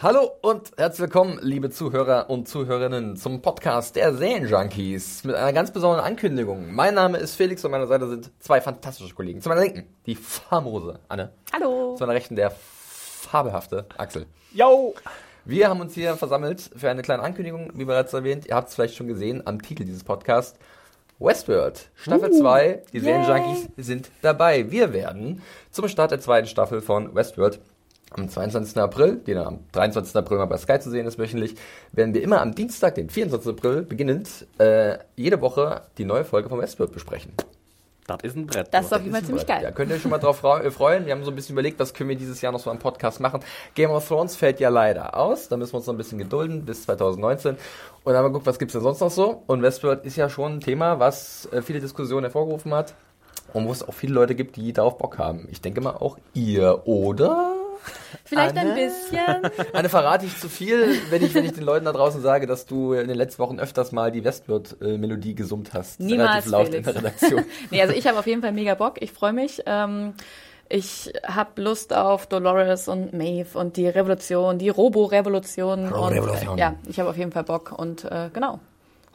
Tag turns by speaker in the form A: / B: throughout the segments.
A: Hallo und herzlich willkommen, liebe Zuhörer und Zuhörerinnen, zum Podcast der Serienjunkies mit einer ganz besonderen Ankündigung. Mein Name ist Felix und an meiner Seite sind zwei fantastische Kollegen. Zu meiner Linken die famose Anne.
B: Hallo.
A: Zu meiner Rechten der fabelhafte Axel.
B: Yo.
A: Wir haben uns hier versammelt für eine kleine Ankündigung, wie bereits erwähnt. Ihr habt es vielleicht schon gesehen am Titel dieses Podcasts. Westworld, Staffel 2, die Serienjunkies sind dabei. Wir werden zum Start der zweiten Staffel von Westworld am 22. April, die dann am 23. April mal bei Sky zu sehen ist wöchentlich, werden wir immer am Dienstag, den 24. April, beginnend äh, jede Woche die neue Folge von Westworld besprechen.
C: Das ist ein Brett.
B: Das ist auf jeden Fall ziemlich geil.
A: Ja, könnt ihr euch schon mal drauf äh, freuen. Wir haben so ein bisschen überlegt, was können wir dieses Jahr noch so am Podcast machen. Game of Thrones fällt ja leider aus. Da müssen wir uns noch ein bisschen gedulden bis 2019. Und dann haben wir geguckt, was gibt's denn sonst noch so. Und Westworld ist ja schon ein Thema, was äh, viele Diskussionen hervorgerufen hat. Und wo es auch viele Leute gibt, die darauf Bock haben. Ich denke mal auch ihr, oder?
B: Vielleicht
A: Anne?
B: ein bisschen.
A: Anne, verrate ich zu viel, wenn ich, wenn ich den Leuten da draußen sage, dass du in den letzten Wochen öfters mal die Westworld-Melodie gesummt hast.
B: Niemals,
A: Relativ laut
B: Felix.
A: in der Redaktion.
B: nee, also ich habe auf jeden Fall mega Bock. Ich freue mich. Ähm, ich habe Lust auf Dolores und Maeve und die Revolution, die Robo-Revolution. und,
A: Robo-Revolution.
B: äh, Ja, ich habe auf jeden Fall Bock und äh, genau.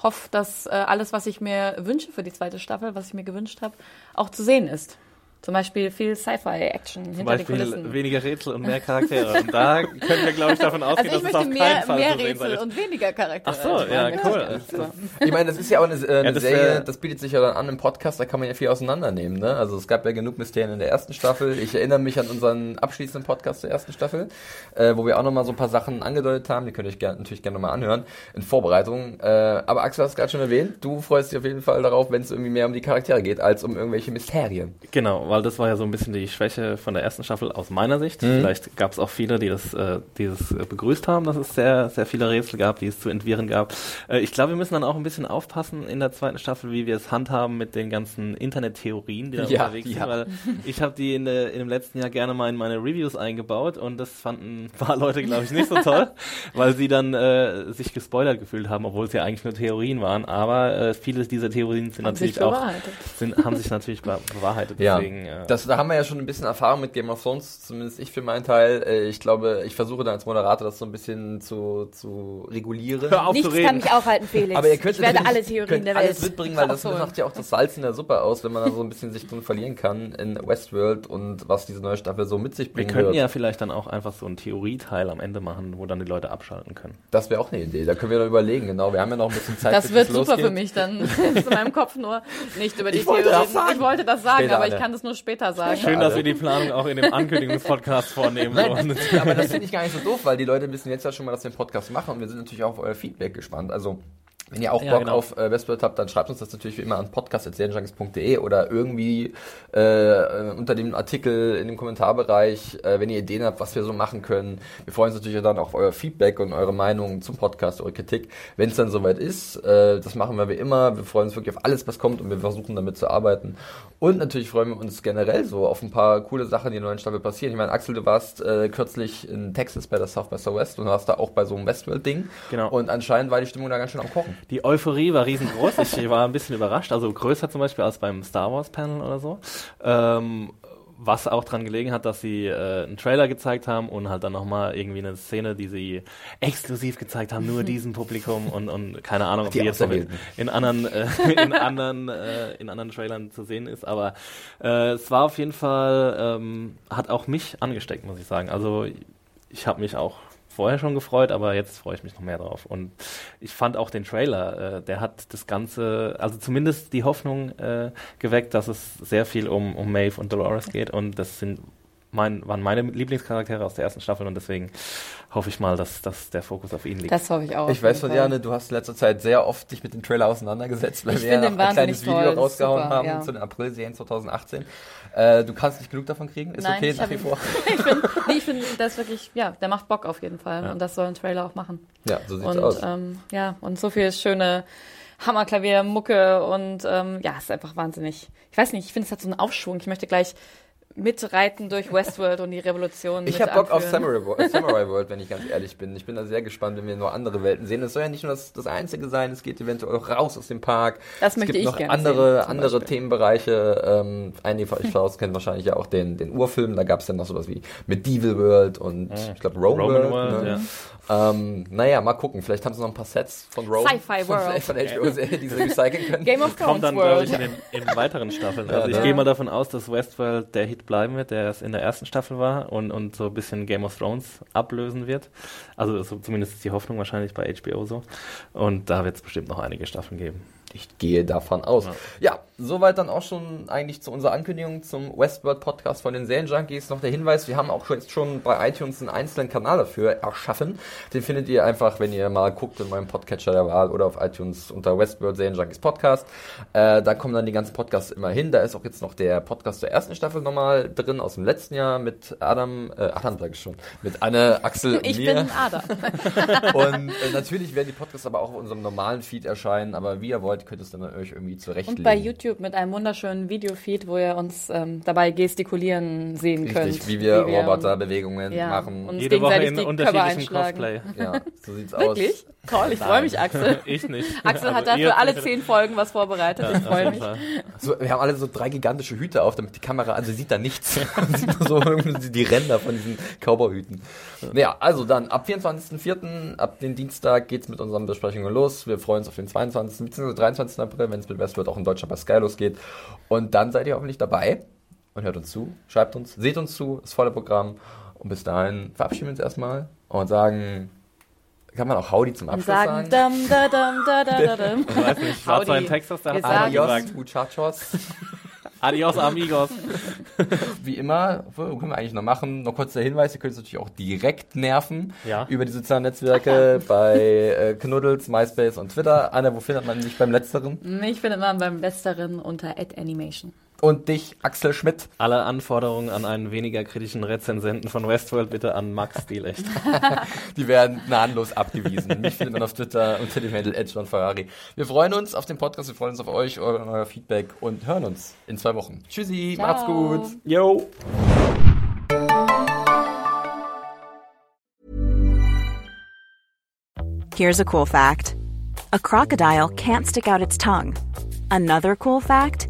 B: Hoffe, dass äh, alles, was ich mir wünsche für die zweite Staffel, was ich mir gewünscht habe, auch zu sehen ist. Zum Beispiel viel Sci-Fi-Action
C: Zum
B: hinter den
C: Beispiel
B: Kulissen.
C: weniger Rätsel und mehr Charaktere. Und da können wir, glaube ich, davon ausgehen,
B: Also ich
C: dass es
B: möchte
C: auf keinen
B: mehr,
C: Fall
B: mehr
C: sein
B: Rätsel und weniger Charaktere.
C: Ach so,
B: Also,
C: ja,
B: ja,
C: cool.
B: ja.
A: Ich meine, das ist ja auch eine, äh, eine
C: das,
A: Serie, das bietet sich ja dann an im Podcast, da kann man ja viel auseinandernehmen. Ne? Also es gab ja genug Mysterien in der ersten Staffel. Ich erinnere mich an unseren abschließenden Podcast der ersten Staffel, äh, wo wir auch nochmal so ein paar Sachen angedeutet haben. Die könnt ihr euch gern, natürlich gerne nochmal anhören in Vorbereitung. Äh, aber Axel hast es gerade schon erwähnt, du freust dich auf jeden Fall darauf, wenn es irgendwie mehr um die Charaktere geht, als um irgendwelche Mysterien.
C: Genau, weil das war ja so ein bisschen die Schwäche von der ersten Staffel aus meiner Sicht.
A: Mhm.
C: Vielleicht gab es auch viele, die das, äh, die das äh, begrüßt haben, dass es sehr, sehr viele Rätsel gab, die es zu entwirren gab. Äh, ich glaube, wir müssen dann auch ein bisschen aufpassen in der zweiten Staffel, wie wir es handhaben mit den ganzen Internettheorien, die da
A: Ja,
C: unterwegs
A: ja.
C: sind, weil ich habe die in, in dem letzten Jahr gerne mal in meine Reviews eingebaut und das fanden ein paar Leute, glaube ich, nicht so toll, weil sie dann äh, sich gespoilert gefühlt haben, obwohl es ja eigentlich nur Theorien waren. Aber äh, viele dieser Theorien sind
B: Haben sich
C: natürlich auch sind, haben sich natürlich be- bewahrheitet.
A: Ja,
C: Deswegen, äh,
A: das, da haben wir ja schon ein bisschen Erfahrung mit Game of Thrones, zumindest ich für meinen Teil. Äh, Ich glaube, ich versuche dann als Moderator das so ein bisschen zu, zu regulieren.
C: Hör auf
B: Nichts
C: zu reden.
B: kann mich aufhalten, Felix.
A: Aber ihr könnt
B: ich werde alle Theorien
A: könnt
B: der Welt
A: alles mitbringen, weil das macht ja auch das Salz in der Suppe aus, wenn man da so ein bisschen sich drin verlieren kann in Westworld und was diese neue Staffel so mit sich
C: Wir
A: bringen
C: könnten
A: wird.
C: ja vielleicht dann auch einfach so einen Theorieteil am Ende machen, wo dann die Leute abschalten können.
A: Das wäre auch eine Idee. Da können wir noch überlegen. Genau, wir haben ja noch ein bisschen Zeit.
B: Das wird super
A: losgeht.
B: für mich dann. ist in meinem Kopf nur nicht über die
A: Ich
B: Theorien. Ich wollte das sagen,
A: Später,
B: aber ich
A: Anne.
B: kann das nur später sagen.
C: Schön, dass wir die Planung auch in dem Ankündigungspodcast vornehmen.
A: Nein, aber das finde ich gar nicht so doof, weil die Leute wissen jetzt ja schon mal, dass wir einen Podcast machen und wir sind natürlich auch auf euer Feedback gespannt. Also wenn ihr auch
C: Ja,
A: Bock
C: genau.
A: auf äh, Westworld habt, dann schreibt uns das natürlich wie immer an podcast.serienjunkies.de oder irgendwie äh, unter dem Artikel in dem Kommentarbereich, äh, wenn ihr Ideen habt, was wir so machen können. Wir freuen uns natürlich dann auch auf euer Feedback und eure Meinungen zum Podcast, eure Kritik, wenn es dann soweit ist. Äh, das machen wir wie immer. Wir freuen uns wirklich auf alles, was kommt und wir versuchen damit zu arbeiten. Und natürlich freuen wir uns generell so auf ein paar coole Sachen, die in der neuen Staffel passieren. Ich meine, Axel, du warst äh, kürzlich in Texas bei der South by Southwest und warst da auch bei so einem Westworld-Ding.
C: Genau.
A: Und anscheinend war die Stimmung da ganz schön am Kochen.
C: Die Euphorie war riesengroß. Ich war ein bisschen überrascht, also größer zum Beispiel als beim Star Wars Panel oder so. Ähm, was auch dran gelegen hat, dass sie äh, einen Trailer gezeigt haben und halt dann nochmal irgendwie eine Szene, die sie exklusiv gezeigt haben, nur diesem Publikum und, und keine Ahnung, ob
A: Die
C: die, jetzt noch in, in anderen äh, in anderen äh, in anderen Trailern zu sehen ist. Aber äh, es war auf jeden Fall ähm, hat auch mich angesteckt, muss ich sagen. Also ich habe mich auch vorher schon gefreut, aber jetzt freue ich mich noch mehr drauf. Und ich fand auch den Trailer, äh, der hat das Ganze, also zumindest die Hoffnung äh, geweckt, dass es sehr viel um, um Maeve und Dolores geht. Und das sind mein, waren meine Lieblingscharaktere aus der ersten Staffel und deswegen hoffe ich mal, dass, dass der Fokus auf ihn liegt.
B: Das hoffe ich auch.
A: Ich weiß von Jane, du hast in letzter Zeit sehr oft dich mit dem Trailer auseinandergesetzt, weil
B: Ich
A: wir ja noch ein kleines
B: wahnsinnig
A: Video
B: toll,
A: rausgehauen
B: super,
A: haben
B: ja.
A: zu den April-Serien 2018. Äh, du kannst nicht genug davon kriegen, ist
B: Nein,
A: okay
B: ich
A: nach wie vor.
B: ich finde, nee, ich find, das wirklich, ja, der macht Bock auf jeden Fall.
C: Ja.
B: Und das soll ein Trailer auch machen.
A: Ja, so sieht's
B: Und
A: aus.
B: ähm, ja, und so viel schöne Hammerklavier, Mucke und ähm, ja, ist einfach wahnsinnig. Ich weiß nicht, ich finde, es hat so einen Aufschwung. Ich möchte gleich mitreiten durch Westworld und die Revolution.
A: Ich habe Bock auf. Samurai, Wo- äh, Samurai World, wenn ich ganz ehrlich bin. Ich bin da sehr gespannt, wenn wir nur andere Welten sehen. Es soll ja nicht nur das, das Einzige sein, es geht eventuell auch raus aus dem Park.
B: Das
A: es
B: möchte
A: gibt
B: ich
A: noch
B: gerne
A: andere,
B: sehen,
A: andere
B: Beispiel.
A: Themenbereiche. Ähm, einige von euch Klaus kennen wahrscheinlich ja auch den, den Urfilm. Da gab es dann noch sowas wie Medieval World und ich glaube Rome,
C: Roman
A: World.
C: World,
A: ne?
C: ja.
A: ähm, naja, mal gucken. Vielleicht haben sie noch ein paar Sets von Rome.
B: Sci-Fi
A: von,
B: World.
A: Von HBO-Serie, die sie recyceln können.
B: Game of Thrones
C: Kommt dann, glaube
B: World.
C: ich, in den in weiteren Staffeln.
A: Ja,
C: Also ich
A: ne?
C: gehe mal davon aus, dass Westworld der Hit bleiben wird, der es in der ersten Staffel war und, und so ein bisschen Game of Thrones ablösen wird. Also so, zumindest ist die Hoffnung wahrscheinlich bei HBO so. Und da wird es bestimmt noch einige Staffeln geben.
A: Ich gehe davon aus.
C: Ja.
A: Ja, soweit dann auch schon eigentlich zu unserer Ankündigung zum Westworld Podcast von den Serienjunkies. Noch der Hinweis, wir haben auch schon, jetzt schon bei iTunes einen einzelnen Kanal dafür erschaffen. Den findet ihr einfach, wenn ihr mal guckt in meinem Podcatcher der Wahl oder auf iTunes unter Westworld Serienjunkies Podcast. Äh, da kommen dann die ganzen Podcasts immer hin. Da ist auch jetzt noch der Podcast der ersten Staffel nochmal drin aus dem letzten Jahr mit Adam, äh, Adam sag ich schon, mit Anne, Axel und
B: Ich
A: mir.
B: bin Ada.
A: Und äh, natürlich werden die Podcasts aber auch auf unserem normalen Feed erscheinen, aber wie ihr wollt, könnt ihr es dann euch irgendwie zurechtlegen.
B: Und bei YouTube mit einem wunderschönen Videofeed, wo ihr uns ähm, dabei gestikulieren sehen könnt.
A: Richtig, wie wir Roboterbewegungen
B: ja,
A: machen.
B: und-
C: Jede Woche in unterschiedlichem. Cosplay.
A: ja, so sieht's aus.
B: Wirklich? Toll, ich freue mich, Axel.
C: Ich nicht.
B: Axel hat
C: Also
B: dafür alle zehn Folgen was vorbereitet. ich
C: Auf
B: freue mich.
A: So, wir haben alle so drei gigantische Hüte auf, damit die Kamera, also sie sieht da nichts. Sieht nur so irgendwie die Ränder von diesen Cowboy-Hüten. Naja, also dann ab 24.04., ab den Dienstag geht's mit unseren Besprechungen los. Wir freuen uns auf den 22. bzw. 23. April, wenn es mit Westworld auch in Deutschland bei Sky losgeht. Und dann seid ihr hoffentlich dabei und hört uns zu, schreibt uns, seht uns zu, das volle Programm. Und bis dahin verabschieden wir uns erstmal und sagen, kann man auch Howdy zum Abschluss
B: sagen,
A: sagen?
B: dam, da, dam, da, da, da, dam.
C: Ich weiß nicht, war zwar in. Texas, da hat
A: Adios,
C: gesagt.
A: muchachos.
C: Adios, amigos.
A: Wie immer, wo können wir eigentlich noch machen? Noch kurz der Hinweis, ihr könnt uns natürlich auch direkt nerven
C: Ja.
A: über die sozialen Netzwerke bei äh, Knuddels, MySpace und Twitter. Anna, wo findet man dich beim Letzteren?
B: Mich findet man beim Besseren unter @animation.
A: Und dich, Axel Schmidt.
C: Alle Anforderungen an einen weniger kritischen Rezensenten von Westworld bitte an Max Stielecht.
A: Die werden gnadenlos abgewiesen. Mich findet man auf Twitter unter dem Handle Edge von Ferrari. Wir freuen uns auf den Podcast, wir freuen uns auf euch, euer, euer Feedback und hören uns in zwei Wochen. Tschüssi,
B: Ciao.
A: macht's gut.
C: Yo!
D: Here's a cool fact a crocodile can't stick out its tongue. Another cool fact